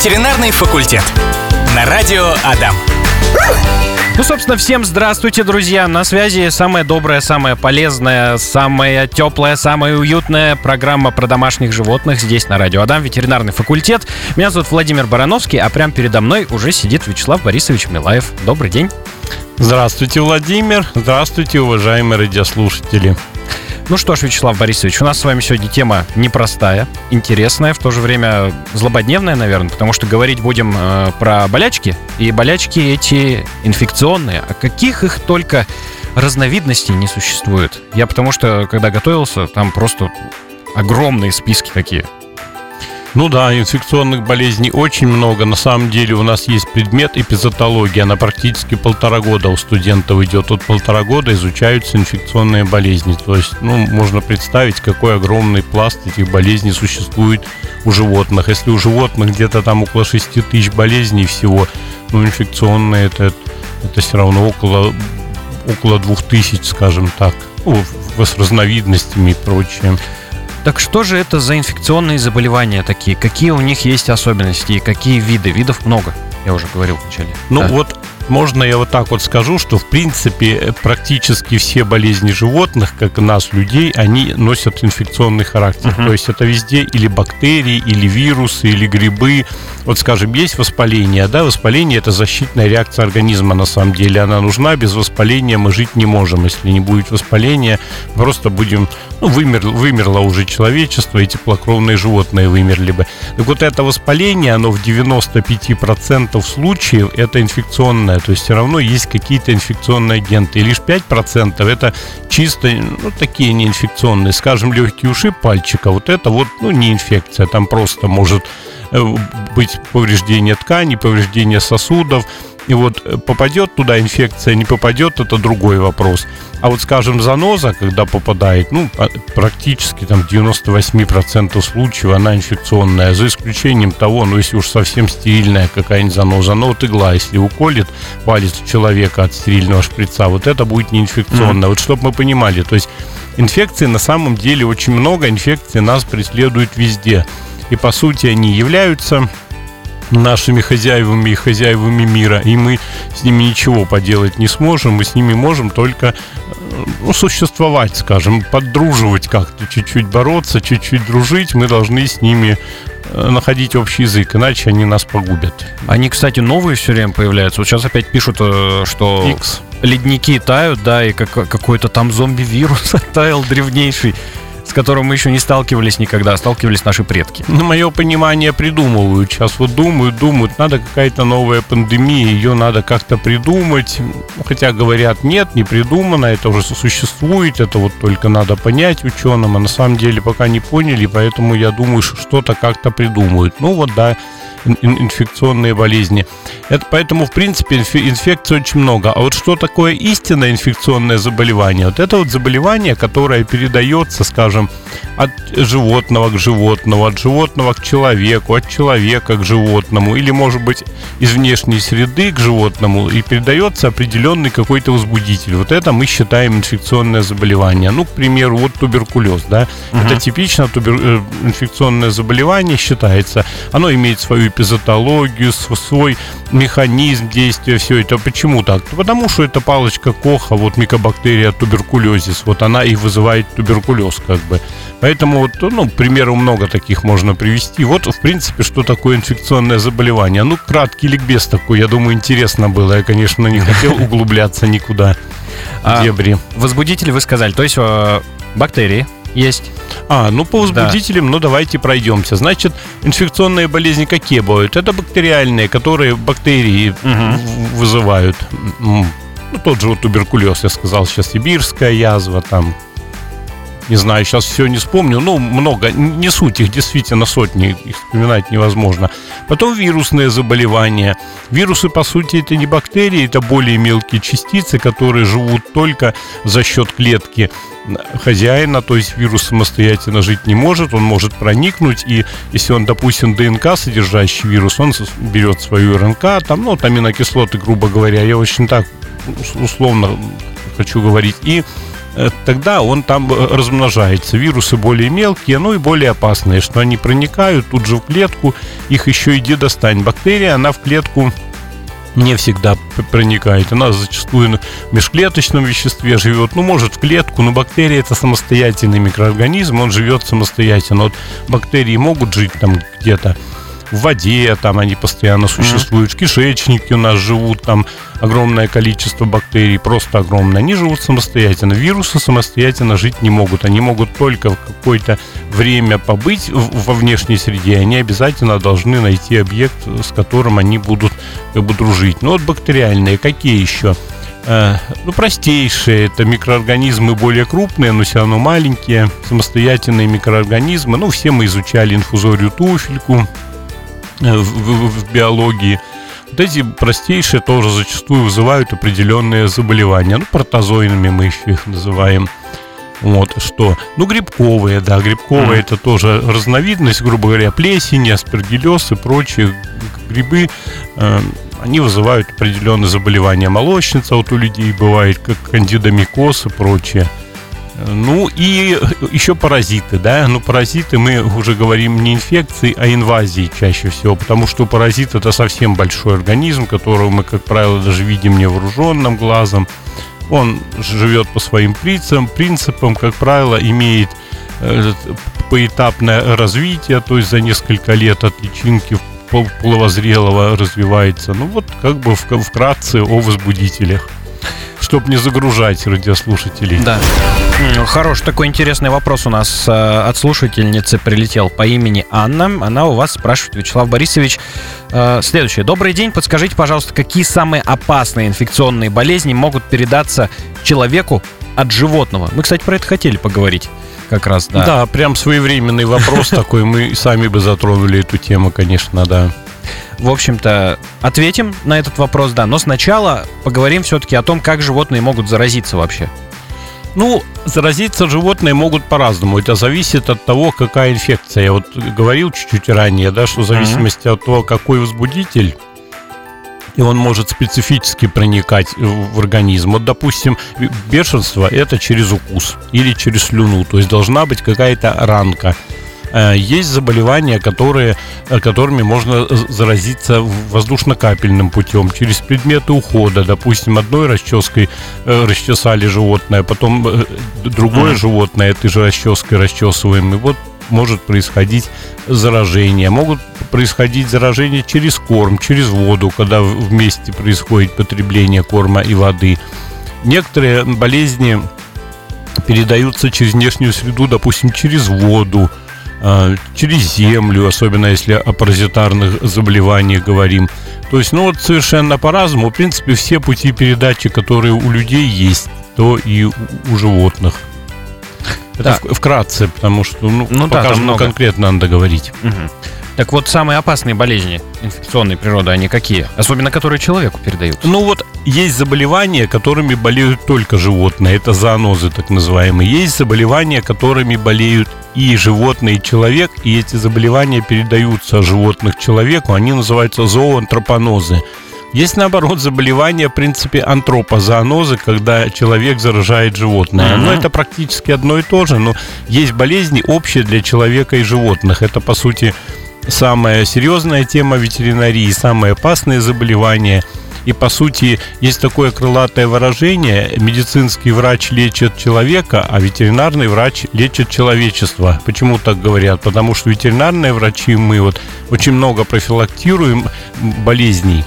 Ветеринарный факультет. На радио Адам. Ну, собственно, всем здравствуйте, друзья. На связи самая добрая, самая полезная, самая теплая, самая уютная программа про домашних животных здесь на радио Адам, ветеринарный факультет. Меня зовут Владимир Барановский, а прямо передо мной уже сидит Вячеслав Борисович Милаев. Добрый день. Здравствуйте, Владимир. Здравствуйте, уважаемые радиослушатели. Ну что ж, Вячеслав Борисович, у нас с вами сегодня тема непростая, интересная, в то же время злободневная, наверное, потому что говорить будем э, про болячки, и болячки эти инфекционные. А каких их только разновидностей не существует. Я потому что, когда готовился, там просто огромные списки такие. Ну да, инфекционных болезней очень много. На самом деле у нас есть предмет эпизотология. Она практически полтора года у студентов идет. Вот полтора года изучаются инфекционные болезни. То есть, ну, можно представить, какой огромный пласт этих болезней существует у животных. Если у животных где-то там около 6 тысяч болезней всего, ну, инфекционные это, это все равно около, около 2000, скажем так. Ну, с разновидностями и прочее. Так что же это за инфекционные заболевания такие? Какие у них есть особенности и какие виды? Видов много, я уже говорил вначале. Ну да. вот можно я вот так вот скажу, что в принципе практически все болезни животных, как и нас, людей, они носят инфекционный характер. Uh-huh. То есть это везде или бактерии, или вирусы, или грибы. Вот скажем, есть воспаление, да, воспаление это защитная реакция организма на самом деле. Она нужна, без воспаления мы жить не можем. Если не будет воспаления, просто будем, ну, вымер, вымерло уже человечество, и теплокровные животные вымерли бы. Так вот это воспаление, оно в 95% случаев это инфекционное то есть все равно есть какие-то инфекционные агенты. И лишь 5% это чисто, ну, такие неинфекционные. Скажем, легкий ушиб пальчика, вот это вот, ну, не инфекция, там просто может э, быть повреждение тканей, повреждение сосудов, и вот э, попадет туда инфекция, не попадет, это другой вопрос. А вот, скажем, заноза, когда попадает, ну, практически там 98% случаев она инфекционная, за исключением того, ну, если уж совсем стерильная какая-нибудь заноза, но вот игла, если уколет палец человека от стерильного шприца, вот это будет не инфекционная. Mm-hmm. Вот чтобы мы понимали, то есть инфекции на самом деле очень много, инфекции нас преследуют везде. И по сути они являются нашими хозяевами и хозяевами мира, и мы с ними ничего поделать не сможем, мы с ними можем только э, ну, существовать, скажем, поддруживать как-то, чуть-чуть бороться, чуть-чуть дружить, мы должны с ними э, находить общий язык, иначе они нас погубят. Они, кстати, новые все время появляются. Вот сейчас опять пишут, э, что X. ледники тают, да, и как, какой-то там зомби-вирус оттаял древнейший с которым мы еще не сталкивались никогда, а сталкивались наши предки. На мое понимание, придумывают. Сейчас вот думают, думают, надо какая-то новая пандемия, ее надо как-то придумать. Хотя говорят, нет, не придумано, это уже существует, это вот только надо понять ученым, а на самом деле пока не поняли, поэтому я думаю, что что-то как-то придумают. Ну вот да, инфекционные болезни. Это поэтому, в принципе, инфекций очень много. А вот что такое истинное инфекционное заболевание? Вот это вот заболевание, которое передается, скажем, от животного к животному, от животного к человеку, от человека к животному, или, может быть, из внешней среды к животному, и передается определенный какой-то возбудитель. Вот это мы считаем инфекционное заболевание. Ну, к примеру, вот туберкулез, да, угу. это типично тубер... Э, инфекционное заболевание считается. Оно имеет свою эпизотологию, свой механизм действия, все это. Почему так? Потому что это палочка Коха, вот микобактерия туберкулезис, вот она и вызывает туберкулез, как бы. Поэтому вот, ну, примеру много таких можно привести. Вот, в принципе, что такое инфекционное заболевание. Ну, краткий ликбез такой, я думаю, интересно было. Я, конечно, не хотел углубляться никуда в дебри. А, возбудители вы сказали, то есть э, бактерии, есть. А, ну по возбудителям, да. ну давайте пройдемся. Значит, инфекционные болезни какие бывают? Это бактериальные, которые бактерии угу. вызывают. Ну, тот же вот туберкулез, я сказал, сейчас сибирская язва, там не знаю, сейчас все не вспомню, ну, много, не суть, их действительно сотни, их вспоминать невозможно. Потом вирусные заболевания. Вирусы, по сути, это не бактерии, это более мелкие частицы, которые живут только за счет клетки хозяина, то есть вирус самостоятельно жить не может, он может проникнуть, и если он, допустим, ДНК содержащий вирус, он берет свою РНК, там, ну, аминокислоты, грубо говоря, я очень так условно хочу говорить, и тогда он там э, размножается. Вирусы более мелкие, ну и более опасные, что они проникают тут же в клетку, их еще иди достань. Бактерия, она в клетку не всегда проникает. Она зачастую в межклеточном веществе живет, ну, может, в клетку, но бактерия это самостоятельный микроорганизм, он живет самостоятельно. Вот бактерии могут жить там где-то в воде, там они постоянно существуют, в кишечнике у нас живут там огромное количество бактерий, просто огромное. Они живут самостоятельно. Вирусы самостоятельно жить не могут. Они могут только в какое-то время побыть во внешней среде. Они обязательно должны найти объект, с которым они будут как бы дружить. Ну вот бактериальные, какие еще? Э, ну, простейшие, это микроорганизмы более крупные, но все равно маленькие, самостоятельные микроорганизмы. Ну, все мы изучали инфузорию туфельку, в, в, в биологии. Вот эти простейшие тоже зачастую вызывают определенные заболевания. Ну, протозоидными мы еще их называем. Вот что. Ну, грибковые, да, грибковые mm. это тоже разновидность, грубо говоря, плесень, аспергиллез и прочие грибы. Э, они вызывают определенные заболевания. Молочница вот у людей бывает, как кандидомикоз и прочее. Ну и еще паразиты, да. Ну, паразиты мы уже говорим не инфекции, а инвазии чаще всего, потому что паразит это совсем большой организм, которого мы, как правило, даже видим невооруженным глазом. Он живет по своим принципам, принципам как правило, имеет э, поэтапное развитие, то есть за несколько лет от личинки половозрелого развивается. Ну вот как бы вкратце о возбудителях чтобы не загружать радиослушателей. Да. Хороший такой интересный вопрос у нас э, от слушательницы прилетел по имени Анна. Она у вас спрашивает, Вячеслав Борисович, э, следующее. Добрый день, подскажите, пожалуйста, какие самые опасные инфекционные болезни могут передаться человеку от животного? Мы, кстати, про это хотели поговорить как раз, да. Да, прям своевременный вопрос такой. Мы сами бы затронули эту тему, конечно, да в общем-то, ответим на этот вопрос, да. Но сначала поговорим все-таки о том, как животные могут заразиться вообще. Ну, заразиться животные могут по-разному. Это зависит от того, какая инфекция. Я вот говорил чуть-чуть ранее, да, что в зависимости mm-hmm. от того, какой возбудитель, и он может специфически проникать в организм. Вот, допустим, бешенство – это через укус или через слюну, то есть должна быть какая-то ранка – есть заболевания, которые, э, которыми можно заразиться воздушно-капельным путем, через предметы ухода. Допустим, одной расческой э, расчесали животное, потом другое mm. животное этой же расческой расчесываем. И вот может происходить заражение. Могут происходить заражения через корм, через воду, когда вместе происходит потребление корма и воды. Некоторые болезни передаются через внешнюю среду, допустим, через воду, через землю, особенно если о паразитарных заболеваниях говорим. То есть, ну вот совершенно по-разному. В принципе, все пути передачи, которые у людей есть, то и у животных. Это да. вкратце, потому что ну, ну пока да, много. конкретно надо говорить. Угу. Так вот, самые опасные болезни инфекционной природы, они какие? Особенно, которые человеку передают. Ну вот, есть заболевания, которыми болеют только животные. Это зоонозы, так называемые. Есть заболевания, которыми болеют и животные, и человек. И эти заболевания передаются животных человеку. Они называются зооантропонозы. Есть, наоборот, заболевания, в принципе, антропозоонозы, когда человек заражает животное. Mm-hmm. Но это практически одно и то же, но есть болезни общие для человека и животных. Это, по сути, самая серьезная тема ветеринарии, самые опасные заболевания. И, по сути, есть такое крылатое выражение «медицинский врач лечит человека, а ветеринарный врач лечит человечество». Почему так говорят? Потому что ветеринарные врачи, мы вот очень много профилактируем болезней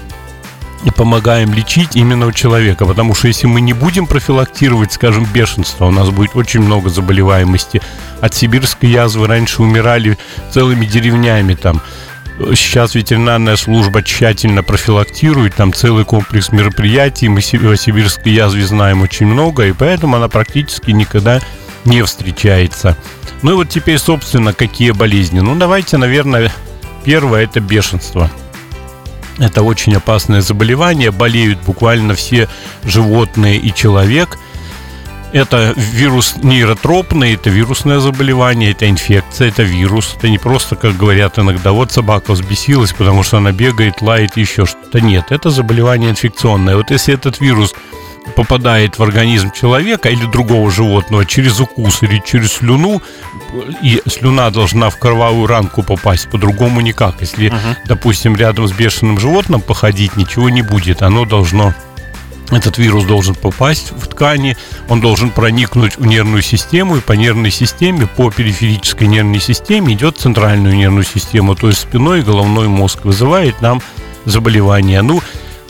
и помогаем лечить именно у человека. Потому что если мы не будем профилактировать, скажем, бешенство, у нас будет очень много заболеваемости. От сибирской язвы раньше умирали целыми деревнями там. Сейчас ветеринарная служба тщательно профилактирует, там целый комплекс мероприятий, мы о сибирской язве знаем очень много, и поэтому она практически никогда не встречается. Ну и вот теперь, собственно, какие болезни? Ну, давайте, наверное, первое – это бешенство – это очень опасное заболевание. Болеют буквально все животные и человек. Это вирус нейротропный, это вирусное заболевание, это инфекция, это вирус. Это не просто, как говорят иногда, вот собака взбесилась, потому что она бегает, лает, еще что-то. Нет, это заболевание инфекционное. Вот если этот вирус попадает в организм человека или другого животного через укус или через слюну, и слюна должна в кровавую ранку попасть, по-другому никак. Если, угу. допустим, рядом с бешеным животным походить, ничего не будет. Оно должно этот вирус должен попасть в ткани, он должен проникнуть в нервную систему, и по нервной системе, по периферической нервной системе идет центральную нервную систему, то есть спиной и головной мозг, вызывает нам заболевание. Ну,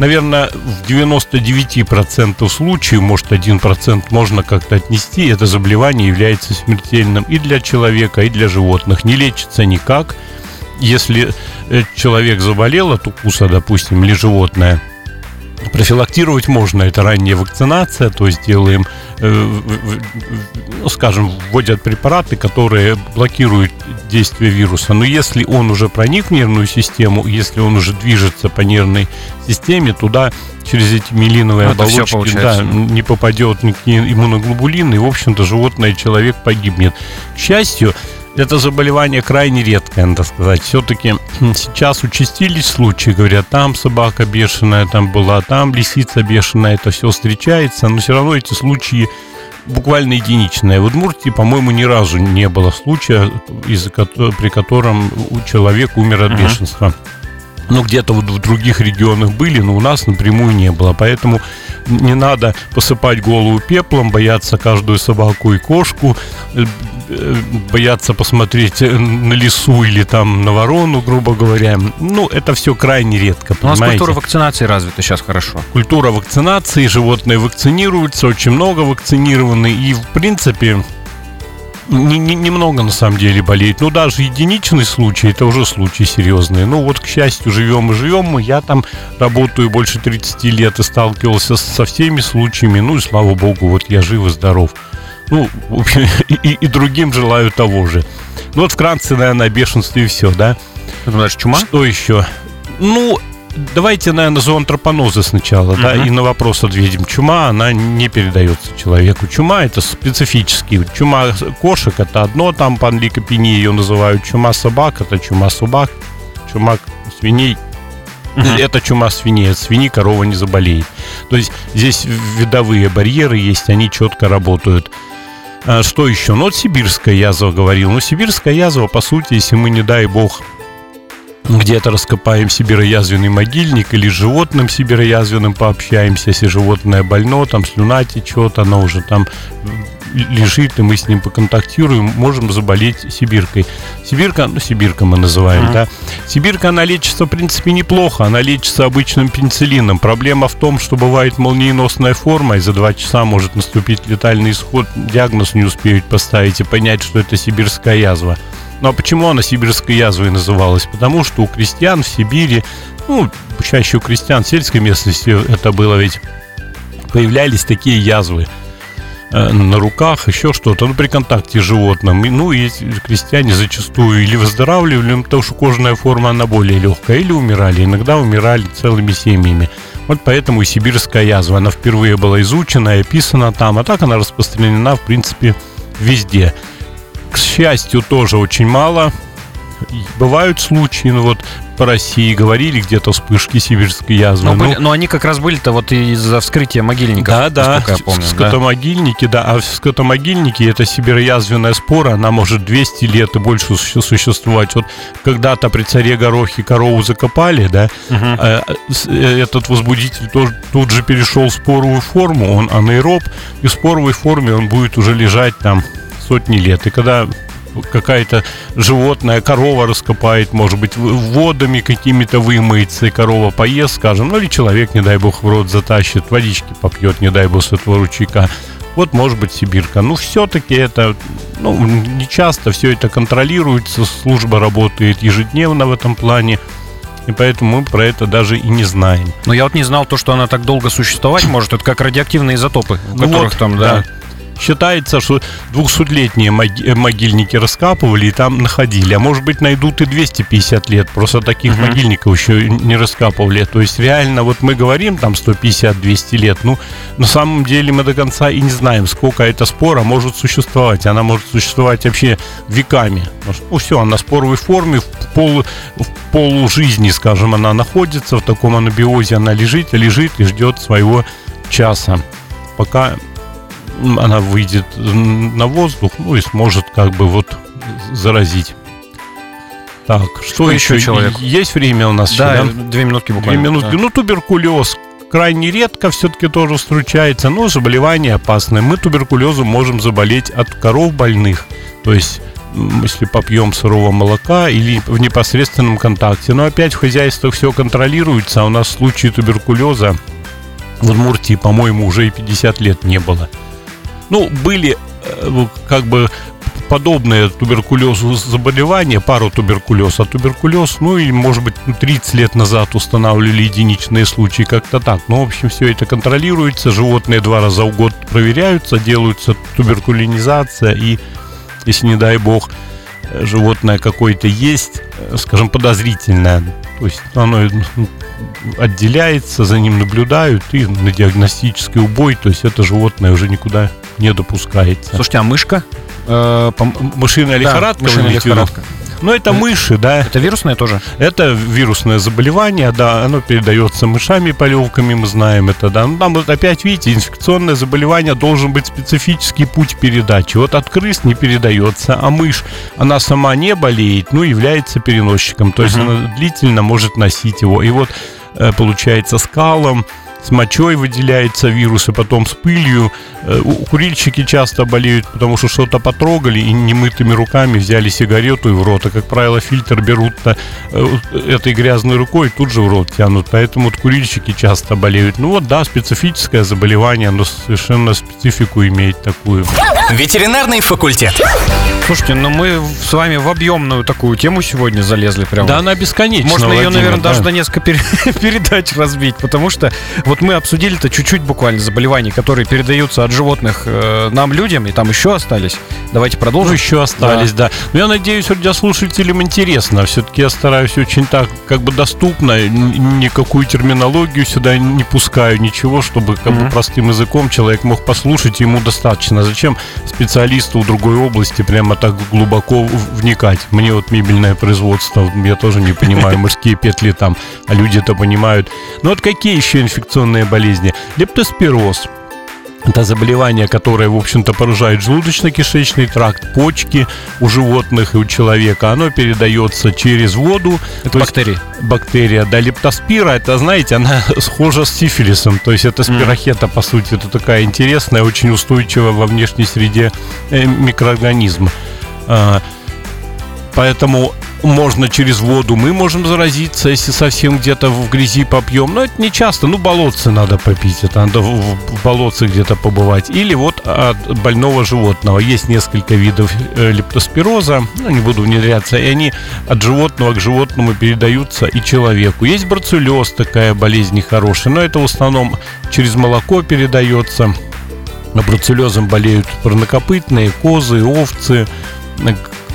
наверное, в 99% случаев, может, 1% можно как-то отнести, это заболевание является смертельным и для человека, и для животных. Не лечится никак. Если э, человек заболел от укуса, допустим, или животное – Профилактировать можно, это ранняя вакцинация, то есть делаем, э, ну, скажем, вводят препараты, которые блокируют действие вируса. Но если он уже проник в нервную систему, если он уже движется по нервной системе, туда через эти милиновые ну, оболочки да, не попадет никакие иммуноглобулины, и, в общем-то, животное, человек погибнет. К счастью, это заболевание крайне редкое, надо сказать. Все-таки сейчас участились случаи, говорят, там собака бешеная, там была, там лисица бешеная, это все встречается, но все равно эти случаи буквально единичные. В Удмуртии, по-моему, ни разу не было случая, из при котором человек умер от бешенства. Ну, где-то вот в других регионах были, но у нас напрямую не было. Поэтому не надо посыпать голову пеплом, бояться каждую собаку и кошку, э, э, бояться посмотреть на лесу или там на ворону, грубо говоря. Ну, это все крайне редко, У нас культура вакцинации развита сейчас хорошо. Культура вакцинации, животные вакцинируются, очень много вакцинированы. И, в принципе, не, не, немного на самом деле болеет. Ну, даже единичный случай, это уже случай серьезный. Ну, вот, к счастью, живем и живем. Я там работаю больше 30 лет и сталкивался со всеми случаями. Ну, и слава богу, вот я жив и здоров. Ну, и, и, и другим желаю того же. Ну, вот вкратце, наверное, бешенство и все, да? Ты думаешь, чума? Что еще? Ну, давайте, наверное, зоонтропонозы сначала, uh-huh. да, и на вопрос ответим. Чума, она не передается человеку. Чума это специфический. Чума кошек это одно, там панликопении ее называют. Чума собак это чума собак. Чума свиней uh-huh. это чума свиней. От свиньи корова не заболеет. То есть здесь видовые барьеры есть, они четко работают. А что еще? Ну, вот сибирская язва говорил. Ну, сибирская язва, по сути, если мы, не дай бог, где-то раскопаем сибироязвенный могильник или с животным сибироязвенным пообщаемся, если животное больно, там слюна течет, оно уже там лежит, и мы с ним поконтактируем, можем заболеть сибиркой. Сибирка, ну, сибирка мы называем, uh-huh. да. Сибирка, она лечится, в принципе, неплохо. Она лечится обычным пенициллином. Проблема в том, что бывает молниеносная форма, и за два часа может наступить летальный исход. Диагноз не успеют поставить и понять, что это сибирская язва. Ну а почему она сибирской язвой называлась? Потому что у крестьян в Сибири, ну, чаще у крестьян сельской местности это было ведь, появлялись такие язвы э, на руках, еще что-то, ну, при контакте с животным. Ну, и крестьяне зачастую или выздоравливали, потому что кожная форма, она более легкая, или умирали. Иногда умирали целыми семьями. Вот поэтому и сибирская язва, она впервые была изучена и описана там, а так она распространена, в принципе, везде к счастью, тоже очень мало. Бывают случаи, ну вот по России говорили где-то вспышки сибирской язвы. Но, ну, были, но они как раз были-то вот из-за вскрытия могильников. Да, да, я помню, скотомогильники, да. да. А в скотомогильнике это сибироязвенная спора, она может 200 лет и больше существовать. Вот когда-то при царе Горохе корову закопали, да, угу. этот возбудитель тоже, тут же перешел в споровую форму, он анаэроб, и в споровой форме он будет уже лежать там сотни лет. И когда какая-то животное, корова раскопает, может быть, водами какими-то вымоется, и корова поест, скажем, ну или человек, не дай бог, в рот затащит, водички попьет, не дай бог, с этого ручейка. Вот, может быть, Сибирка. Ну, все-таки это, ну, не часто все это контролируется, служба работает ежедневно в этом плане. И поэтому мы про это даже и не знаем. Но я вот не знал то, что она так долго существовать может. Это как радиоактивные изотопы, у которых вот, там, да. да Считается, что 200-летние э, могильники раскапывали и там находили. А может быть, найдут и 250 лет. Просто таких угу. могильников еще не раскапывали. То есть, реально, вот мы говорим там 150-200 лет. Ну, на самом деле мы до конца и не знаем, сколько эта спора может существовать. Она может существовать вообще веками. Ну, все, она в споровой форме, в, пол, в полужизни, скажем, она находится. В таком анабиозе она лежит, лежит и ждет своего часа. пока она выйдет на воздух, ну и сможет как бы вот заразить. Так, что, что еще человек? Есть время у нас? Да, еще, да? две минутки буквально. Две минутки. Да. Ну, туберкулез крайне редко все-таки тоже встречается, но заболевание опасное. Мы туберкулезом можем заболеть от коров больных, то есть если попьем сырого молока или в непосредственном контакте. Но опять в хозяйствах все контролируется, а у нас в случае туберкулеза в Удмуртии, по-моему, уже и 50 лет не было. Ну, были э, как бы подобные туберкулезу заболевания, пару туберкулез, а туберкулез, ну или, может быть, 30 лет назад устанавливали единичные случаи, как-то так. Ну, в общем, все это контролируется, животные два раза в год проверяются, делаются туберкулинизация, и, если не дай бог, животное какое-то есть, скажем, подозрительное, то есть оно отделяется, за ним наблюдают и на диагностический убой, то есть это животное уже никуда не допускается. Слушайте, а мышка? Э, мышиная лихорадка? Да, мышиная лихорадка. Ну, это мыши, да. Это вирусное тоже? Это вирусное заболевание, да, оно передается мышами, полевками, мы знаем это, да. Ну, там вот опять, видите, инфекционное заболевание должен быть специфический путь передачи. Вот от крыс не передается, а мышь, она сама не болеет, но является переносчиком. То есть uh-huh. она длительно может носить его. И вот э, получается скалом, с мочой выделяется вирус, и потом с пылью. Э, курильщики часто болеют, потому что что-то потрогали и немытыми руками взяли сигарету и в рот. А, как правило, фильтр берут э, этой грязной рукой и тут же в рот тянут. Поэтому вот курильщики часто болеют. Ну вот, да, специфическое заболевание, оно совершенно специфику имеет такую. Ветеринарный факультет. Слушайте, ну мы с вами в объемную такую тему сегодня залезли прямо. Да, она бесконечна. Можно Владимир, ее, наверное, да. даже на несколько передач разбить, потому что вот мы обсудили-то чуть-чуть буквально заболеваний, которые передаются от животных э, нам, людям, и там еще остались. Давайте продолжим. Ну, еще остались, да. да. Но я надеюсь, радиослушателям интересно. Все-таки я стараюсь очень так, как бы доступно, никакую терминологию сюда не пускаю, ничего, чтобы как mm-hmm. бы простым языком человек мог послушать, ему достаточно. Зачем специалисту другой области прямо так глубоко вникать? Мне вот мебельное производство, я тоже не понимаю, мужские петли там, а люди это понимают. Но вот какие еще инфекционные инфекционные болезни. Лептоспироз – это заболевание, которое, в общем-то, поражает желудочно-кишечный тракт, почки у животных и у человека. Оно передается через воду. Это бактерии. Бактерия. Да, лептоспира, это, знаете, она схожа с сифилисом. То есть это спирохета, по сути. Это такая интересная, очень устойчивая во внешней среде э, микроорганизм. А, поэтому можно через воду, мы можем заразиться, если совсем где-то в грязи попьем. Но это не часто, ну, болотцы надо попить, это надо в, болотце где-то побывать. Или вот от больного животного. Есть несколько видов э, лептоспироза, ну, не буду внедряться, и они от животного к животному передаются и человеку. Есть бруцеллез, такая болезнь нехорошая, но это в основном через молоко передается. Бруцеллезом болеют парнокопытные, козы, овцы,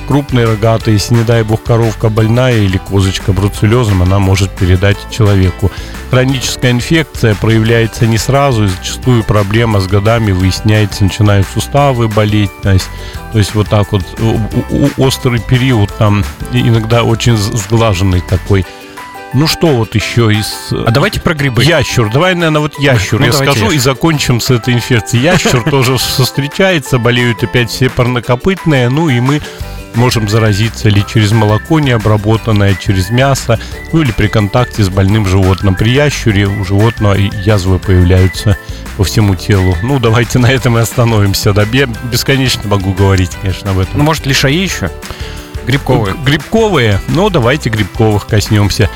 крупный рогатый, если, не дай бог, коровка больная или козочка бруцеллезом, она может передать человеку. Хроническая инфекция проявляется не сразу, и зачастую проблема с годами выясняется, начинают суставы болеть, то есть, то есть вот так вот острый период там иногда очень сглаженный такой. Ну что вот еще из... А давайте про грибы. Ящур. Давай, наверное, вот ящур. Ну, Я скажу ящур. и закончим с этой инфекцией. Ящур тоже встречается, болеют опять все парнокопытные. Ну и мы можем заразиться или через молоко необработанное, через мясо, ну или при контакте с больным животным. При ящуре у животного язвы появляются по всему телу. Ну, давайте на этом и остановимся. Да, я бесконечно могу говорить, конечно, об этом. Ну, может, лишаи еще? Грибковые. Грибковые? Ну, давайте грибковых коснемся.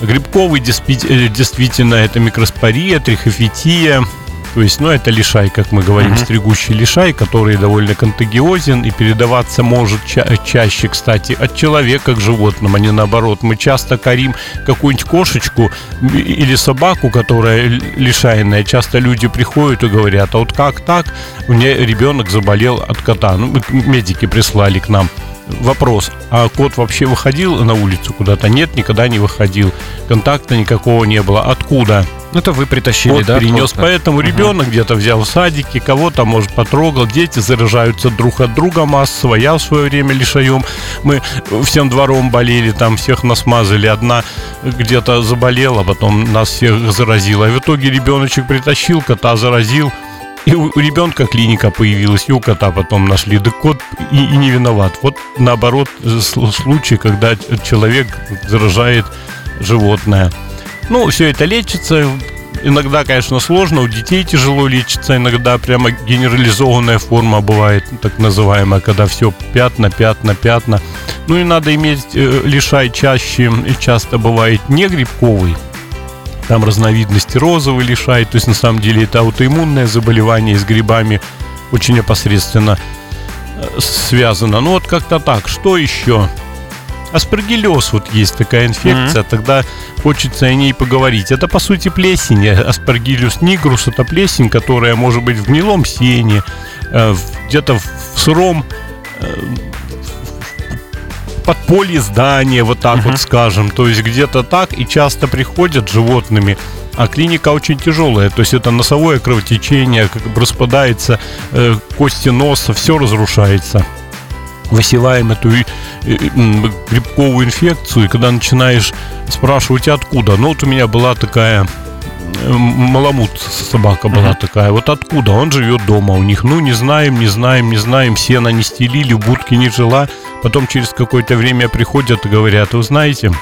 Грибковый э, действительно это микроспория, трихофития, то есть, ну, это лишай, как мы говорим, uh-huh. стригущий лишай, который довольно контагиозен и передаваться может ча- чаще, кстати, от человека к животным, а не наоборот. Мы часто корим какую-нибудь кошечку или собаку, которая лишайная. Часто люди приходят и говорят, а вот как так? У меня ребенок заболел от кота. Ну, медики прислали к нам вопрос, а кот вообще выходил на улицу куда-то? Нет, никогда не выходил. Контакта никакого не было. Откуда? Это вы притащили, кот да? перенес. Просто? Поэтому ребенок угу. где-то взял в садике, кого-то, может, потрогал. Дети заражаются друг от друга массово. Я в свое время лишаем. Мы всем двором болели, там всех нас мазали. Одна где-то заболела, потом нас всех заразила. И в итоге ребеночек притащил, кота заразил И у ребенка клиника появилась, и у кота потом нашли. Да кот и, и не виноват. Вот наоборот случай, когда человек заражает животное. Ну, все это лечится. Иногда, конечно, сложно, у детей тяжело лечится, иногда прямо генерализованная форма бывает, так называемая, когда все пятна, пятна, пятна. Ну и надо иметь э, лишай чаще, и часто бывает не грибковый, там разновидности розовый лишай, то есть на самом деле это аутоиммунное заболевание с грибами очень непосредственно э, связано. Ну вот как-то так. Что еще? Аспаргиллез, вот есть такая инфекция, mm-hmm. тогда хочется о ней поговорить. Это, по сути, плесень. Аспаргиллюс нигрус – это плесень, которая может быть в гнилом сене, э, где-то в сыром э, подполье здания, вот так uh-huh. вот скажем. То есть где-то так и часто приходят животными. А клиника очень тяжелая, то есть это носовое кровотечение, как бы распадается э, кости носа, все разрушается высеваем эту э, грибковую инфекцию, и когда начинаешь спрашивать, откуда, ну вот у меня была такая Маламут собака была mm-hmm. такая. Вот откуда? Он живет дома у них. Ну, не знаем, не знаем, не знаем. Сено не стелили, в будке не жила. Потом через какое-то время приходят и говорят, вы знаете,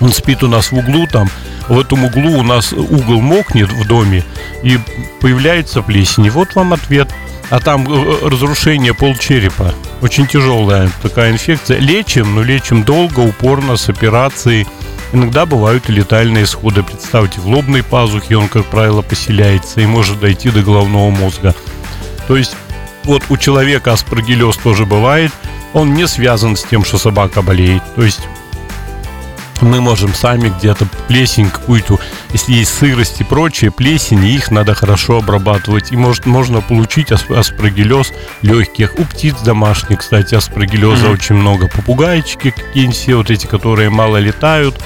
он спит у нас в углу там, в этом углу у нас угол мокнет в доме, и появляется плесень. И вот вам ответ – а там э, разрушение полчерепа. Очень тяжелая такая инфекция. Лечим, но лечим долго, упорно, с операцией. Иногда бывают и летальные исходы. Представьте, в лобной пазухе он, как правило, поселяется и может дойти до головного мозга. То есть, вот у человека аспаргиллез тоже бывает. Он не связан с тем, что собака болеет. То есть мы можем сами где-то плесень какую-то, если есть сырость и прочее, плесень, их надо хорошо обрабатывать. И может, можно получить аспаргиллез легких. У птиц домашних, кстати, аспаргиллеза mm-hmm. очень много. Попугайчики какие-нибудь все вот эти, которые мало летают –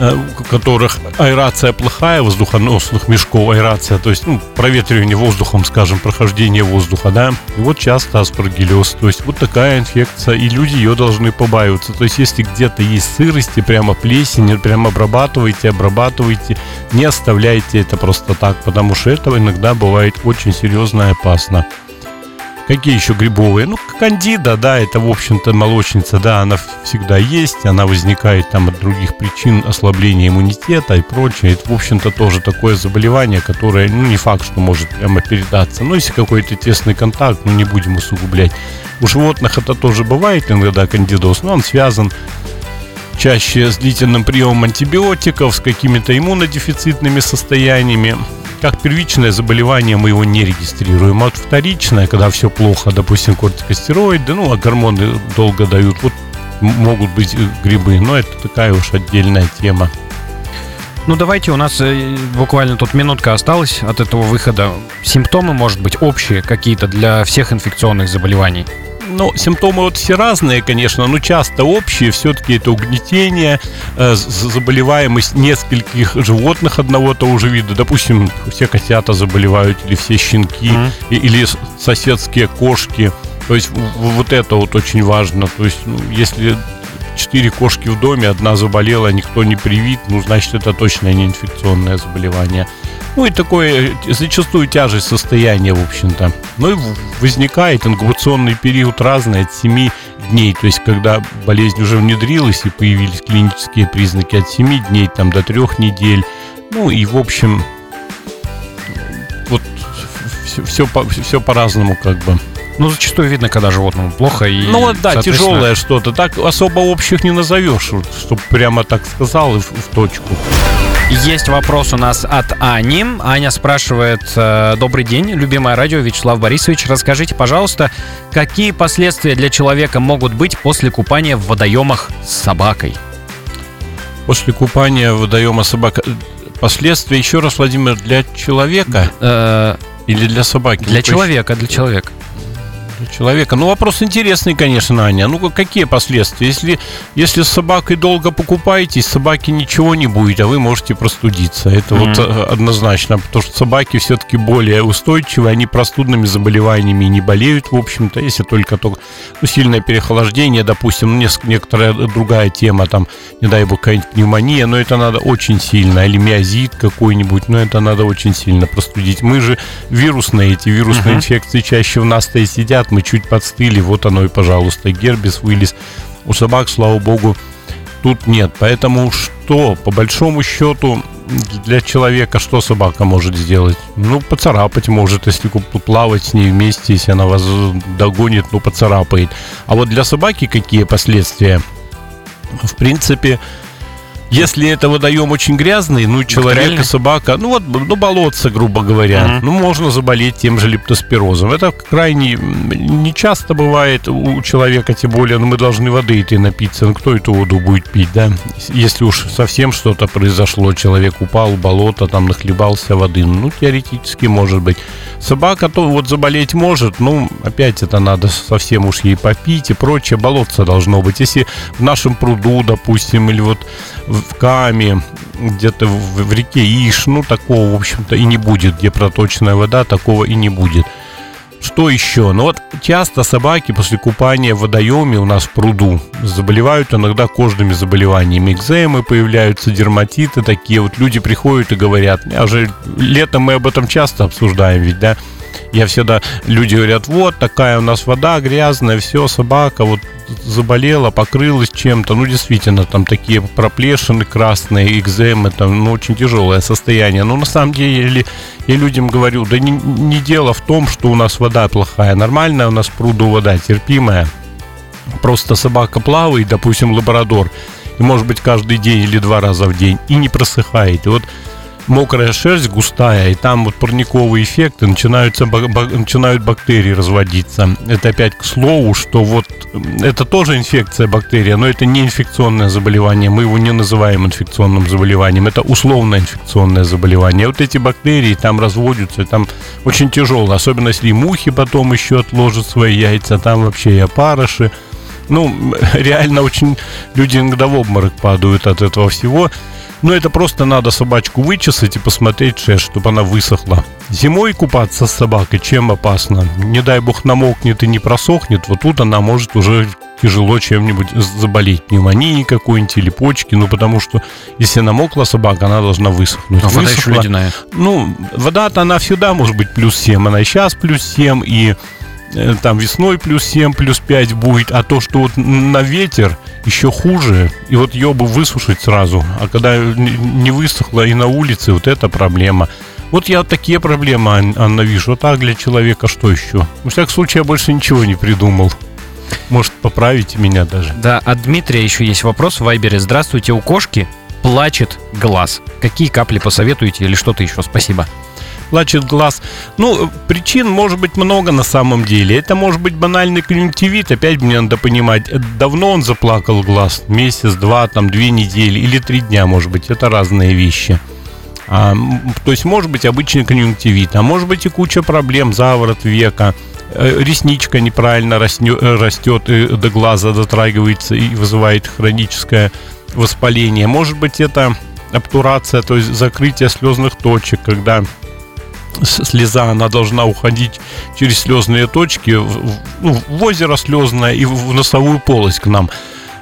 у которых аэрация плохая, воздухоносных мешков аэрация, то есть ну, проветривание воздухом, скажем, прохождение воздуха, да, и вот часто аспаргиллез, то есть вот такая инфекция, и люди ее должны побаиваться, то есть если где-то есть сырости, прямо плесень, прямо обрабатывайте, обрабатывайте, не оставляйте это просто так, потому что это иногда бывает очень серьезно и опасно. Какие еще грибовые? Ну, кандида, да, это, в общем-то, молочница, да, она всегда есть, она возникает там от других причин ослабления иммунитета и прочее. Это, в общем-то, тоже такое заболевание, которое, ну, не факт, что может прямо передаться. Но если какой-то тесный контакт, ну, не будем усугублять. У животных это тоже бывает иногда кандидоз, но он связан чаще с длительным приемом антибиотиков, с какими-то иммунодефицитными состояниями как первичное заболевание мы его не регистрируем. А вот вторичное, когда все плохо, допустим, кортикостероиды, ну, а гормоны долго дают, вот могут быть грибы, но это такая уж отдельная тема. Ну давайте, у нас э, буквально тут минутка осталась от этого выхода. Симптомы, может быть, общие какие-то для всех инфекционных заболеваний? Ну, симптомы вот все разные, конечно, но часто общие. Все-таки это угнетение, э, заболеваемость нескольких животных одного того же вида. Допустим, все котята заболевают, или все щенки, mm-hmm. или соседские кошки. То есть вот это вот очень важно. То есть, ну, если четыре кошки в доме, одна заболела, никто не привит, ну, значит, это точно не инфекционное заболевание. Ну и такое зачастую тяжесть состояния, в общем-то. Ну и возникает инкубационный период разный от 7 дней. То есть, когда болезнь уже внедрилась и появились клинические признаки от 7 дней там, до 3 недель. Ну и, в общем, вот все, все, все по-разному как бы. Ну, зачастую видно, когда животному плохо. И, ну, вот, да, тяжелое что-то. Так особо общих не назовешь, чтобы прямо так сказал и в, в точку. Есть вопрос у нас от Ани. Аня спрашивает, э, добрый день, любимое радио, Вячеслав Борисович, расскажите, пожалуйста, какие последствия для человека могут быть после купания в водоемах с собакой? После купания в водоема собака... Последствия, еще раз, Владимир, для человека? Э, Или для собаки? Для человека, для человека. Человека. Ну, вопрос интересный, конечно, Аня. Ну, какие последствия? Если, если с собакой долго покупаетесь, собаке ничего не будет, а вы можете простудиться. Это mm-hmm. вот э, однозначно, потому что собаки все-таки более устойчивы, они простудными заболеваниями не болеют, в общем-то, если только, только ну, сильное переохлаждение, допустим, ну, некоторая другая тема, там, не дай бог, какая-нибудь пневмония, но это надо очень сильно, или миозит какой-нибудь, но это надо очень сильно простудить. Мы же вирусные, эти вирусные uh-huh. инфекции чаще в нас-то и сидят, мы чуть подстыли, вот оно и, пожалуйста, гербис вылез. У собак, слава богу, тут нет. Поэтому что, по большому счету, для человека что собака может сделать? Ну, поцарапать может, если плавать с ней вместе, если она вас догонит, ну, поцарапает. А вот для собаки какие последствия? В принципе, если это водоем очень грязный, ну, человек и собака, ну, вот, ну, болотце, грубо говоря, mm-hmm. ну, можно заболеть тем же лептоспирозом. Это крайне не часто бывает у человека, тем более, но ну, мы должны воды этой напиться. Ну, кто эту воду будет пить, да? Если уж совсем что-то произошло, человек упал в болото, там, нахлебался воды, ну, теоретически может быть. Собака то вот заболеть может, ну, опять это надо совсем уж ей попить и прочее. Болотце должно быть. Если в нашем пруду, допустим, или вот в Каме, где-то в, в реке Иш, ну, такого, в общем-то, и не будет, где проточная вода, такого и не будет. Что еще? Ну вот часто собаки после купания в водоеме у нас в пруду заболевают иногда кожными заболеваниями. Экземы появляются, дерматиты такие. Вот люди приходят и говорят, а же летом мы об этом часто обсуждаем ведь, да? Я всегда, люди говорят, вот такая у нас вода грязная, все, собака вот заболела, покрылась чем-то. Ну, действительно, там такие проплешины красные, экземы, там, ну, очень тяжелое состояние. Но на самом деле я людям говорю, да не, не дело в том, что у нас вода плохая. Нормальная у нас пруду вода, терпимая. Просто собака плавает, допустим, лабрадор, и может быть каждый день или два раза в день, и не просыхает. И вот мокрая шерсть густая, и там вот парниковые эффекты, начинаются, начинают бактерии разводиться. Это опять к слову, что вот это тоже инфекция бактерия, но это не инфекционное заболевание, мы его не называем инфекционным заболеванием, это условное инфекционное заболевание. Вот эти бактерии там разводятся, там очень тяжело, особенно если мухи потом еще отложат свои яйца, там вообще и опарыши. Ну, реально очень люди иногда в обморок падают от этого всего. Но это просто надо собачку вычесать и посмотреть шерсть, чтобы она высохла. Зимой купаться с собакой чем опасно? Не дай бог намокнет и не просохнет, вот тут она может уже тяжело чем-нибудь заболеть. Пневмонией какой-нибудь или почки. Ну, потому что если намокла собака, она должна высохнуть. А вода еще ледяная. Ну, вода-то она всегда может быть плюс 7. Она и сейчас плюс 7, и там весной плюс 7, плюс 5 будет, а то, что вот на ветер еще хуже, и вот ее бы высушить сразу, а когда не высохло и на улице, вот это проблема. Вот я такие проблемы, Анна, вижу. Вот так для человека что еще? В всяком случае, я больше ничего не придумал. Может, поправите меня даже. Да, от Дмитрия еще есть вопрос в Вайбере. Здравствуйте, у кошки плачет глаз. Какие капли посоветуете или что-то еще? Спасибо плачет глаз. Ну, причин может быть много на самом деле. Это может быть банальный конъюнктивит, опять мне надо понимать, давно он заплакал глаз, месяц, два, там, две недели или три дня, может быть, это разные вещи. А, то есть может быть обычный конъюнктивит, а может быть и куча проблем, заворот века, э, ресничка неправильно растет и до глаза дотрагивается и вызывает хроническое воспаление. Может быть это обтурация, то есть закрытие слезных точек, когда слеза, она должна уходить через слезные точки в, ну, в озеро слезное и в носовую полость к нам.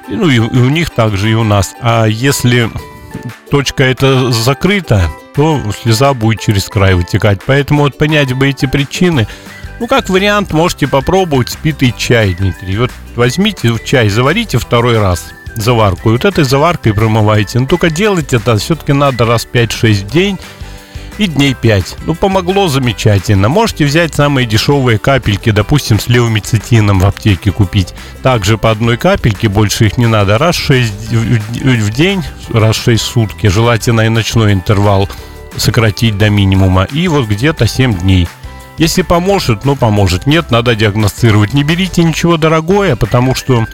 Ну и, и у них также, и у нас. А если точка эта закрыта, то слеза будет через край вытекать. Поэтому вот понять бы эти причины, ну, как вариант, можете попробовать спитый чай, Дмитрий. Вот возьмите чай, заварите второй раз заварку, и вот этой заваркой промывайте. Но только делать это все-таки надо раз 5-6 в день, и дней 5. Ну, помогло замечательно. Можете взять самые дешевые капельки, допустим, с левомицетином в аптеке купить. Также по одной капельке, больше их не надо. Раз 6 в день, раз 6 в сутки. Желательно и ночной интервал сократить до минимума. И вот где-то 7 дней. Если поможет, ну поможет. Нет, надо диагностировать. Не берите ничего дорогое, потому что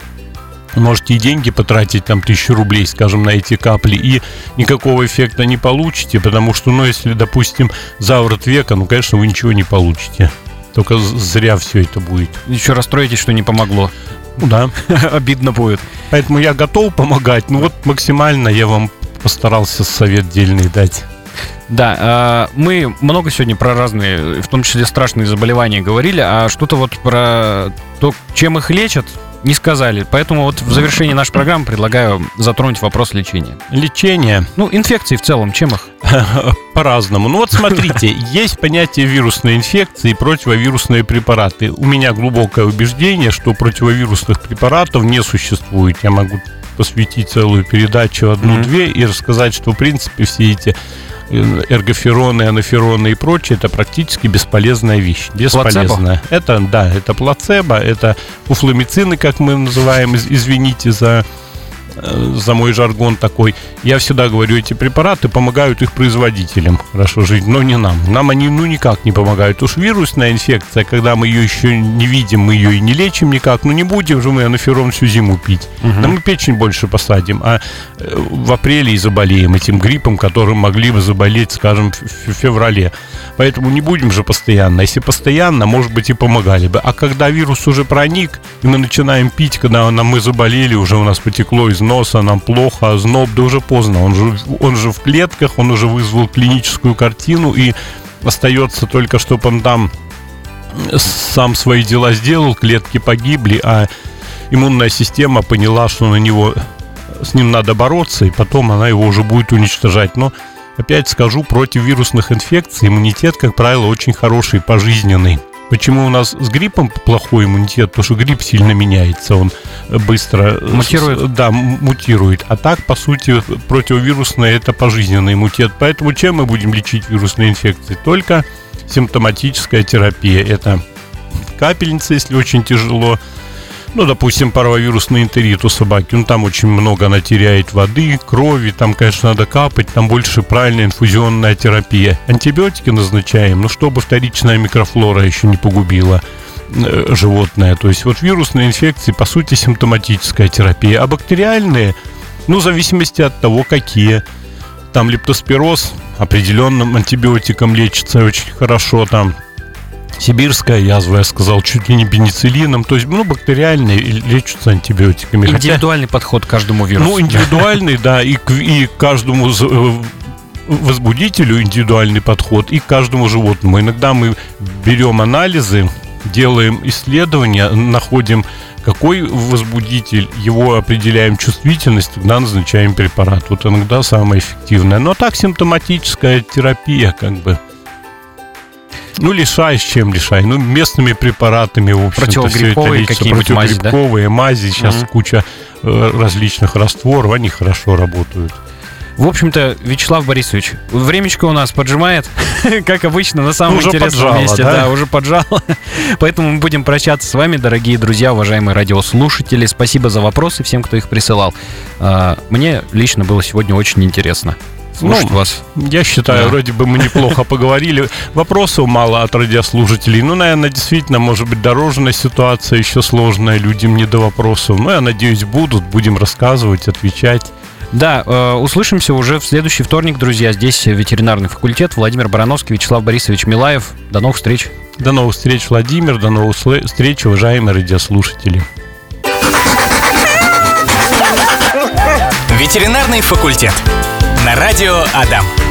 можете и деньги потратить, там, тысячу рублей, скажем, на эти капли, и никакого эффекта не получите, потому что, ну, если, допустим, заворот века, ну, конечно, вы ничего не получите. Только зря все это будет. Еще расстроитесь, что не помогло. Ну да. Обидно будет. Поэтому я готов помогать. Ну вот максимально я вам постарался совет дельный дать. Да, а, мы много сегодня про разные, в том числе страшные заболевания говорили, а что-то вот про то, чем их лечат, не сказали. Поэтому вот в завершении нашей программы предлагаю затронуть вопрос лечения. Лечение Ну, инфекции в целом, чем их? по-разному. Ну вот смотрите, есть понятие вирусной инфекции и противовирусные препараты. У меня глубокое убеждение, что противовирусных препаратов не существует. Я могу посвятить целую передачу одну-две и рассказать, что в принципе все эти эргофероны, анафероны и прочее, это практически бесполезная вещь. Бесполезная. Это, да, это плацебо, это уфламицины, как мы называем, из- извините за за мой жаргон такой. Я всегда говорю, эти препараты помогают их производителям хорошо жить, но не нам. Нам они ну никак не помогают. Уж вирусная инфекция, когда мы ее еще не видим, мы ее и не лечим никак, ну не будем же мы анаферон всю зиму пить. Да мы печень больше посадим, а э, в апреле и заболеем этим гриппом, которым могли бы заболеть, скажем, в в феврале. Поэтому не будем же постоянно. Если постоянно, может быть, и помогали бы. А когда вирус уже проник, и мы начинаем пить, когда нам мы заболели, уже у нас потекло из носа, нам плохо, а зноб, да уже поздно. Он же, он же в клетках, он уже вызвал клиническую картину, и остается только, чтобы он там сам свои дела сделал, клетки погибли, а иммунная система поняла, что на него с ним надо бороться, и потом она его уже будет уничтожать. Но опять скажу, против вирусных инфекций иммунитет, как правило, очень хороший, пожизненный. Почему у нас с гриппом плохой иммунитет? Потому что грипп сильно меняется, он быстро... э, Мутирует? с- Да, мутирует. А так, по сути, противовирусное это пожизненный иммунитет. Поэтому чем мы будем лечить вирусные инфекции? Только симптоматическая терапия. Это капельница, если очень тяжело. Ну, допустим, паровирусный энтерит у собаки. Ну, там очень много она теряет воды, крови. Там, конечно, надо капать. Там больше правильная инфузионная терапия. Антибиотики назначаем, ну, чтобы вторичная микрофлора еще не погубила э, животное. То есть вот вирусные инфекции, по сути, симптоматическая терапия. А бактериальные, ну, в зависимости от того, какие. Там лептоспироз определенным антибиотиком лечится очень хорошо. Там сибирская язва, я сказал, чуть ли не пенициллином. То есть, ну, бактериальные лечатся антибиотиками. Хотя- Индивидуальный подход к каждому вирусу. ну, индивидуальный, да, и к, и к каждому э, возбудителю индивидуальный подход, и к каждому животному. Иногда мы берем анализы, делаем исследования, находим какой возбудитель, его определяем чувствительность, тогда назначаем препарат. Вот иногда самое эффективное. Но так симптоматическая терапия, как бы. Ну, лишай с чем лишай. Ну, местными препаратами, в общем-то, всё это лечится. какие-нибудь мази, да? Мази. Сейчас Мгм. куча э, различных растворов, они хорошо работают. В общем-то, Вячеслав Борисович, времечко у нас поджимает, как обычно, на самом Уже интересном поджало, месте. да? Да, уже поджало. Поэтому мы будем прощаться с вами, дорогие друзья, уважаемые радиослушатели. Спасибо за вопросы всем, кто их присылал. А, Мне лично было сегодня очень интересно слушать Ну, вас. Я считаю, Да. вроде бы мы неплохо поговорили. Вопросов мало от радиослушателей. Ну, наверное, действительно, может быть, дорожная ситуация еще сложная, людям не до вопросов. Но я надеюсь, будут, будем рассказывать, отвечать. Да, э, услышимся уже в следующий вторник, друзья. Здесь ветеринарный факультет. Владимир Барановский, Вячеслав Борисович Милаев. До новых встреч. До новых встреч, Владимир. До новых встреч, уважаемые радиослушатели. Ветеринарный факультет. На радио Адам.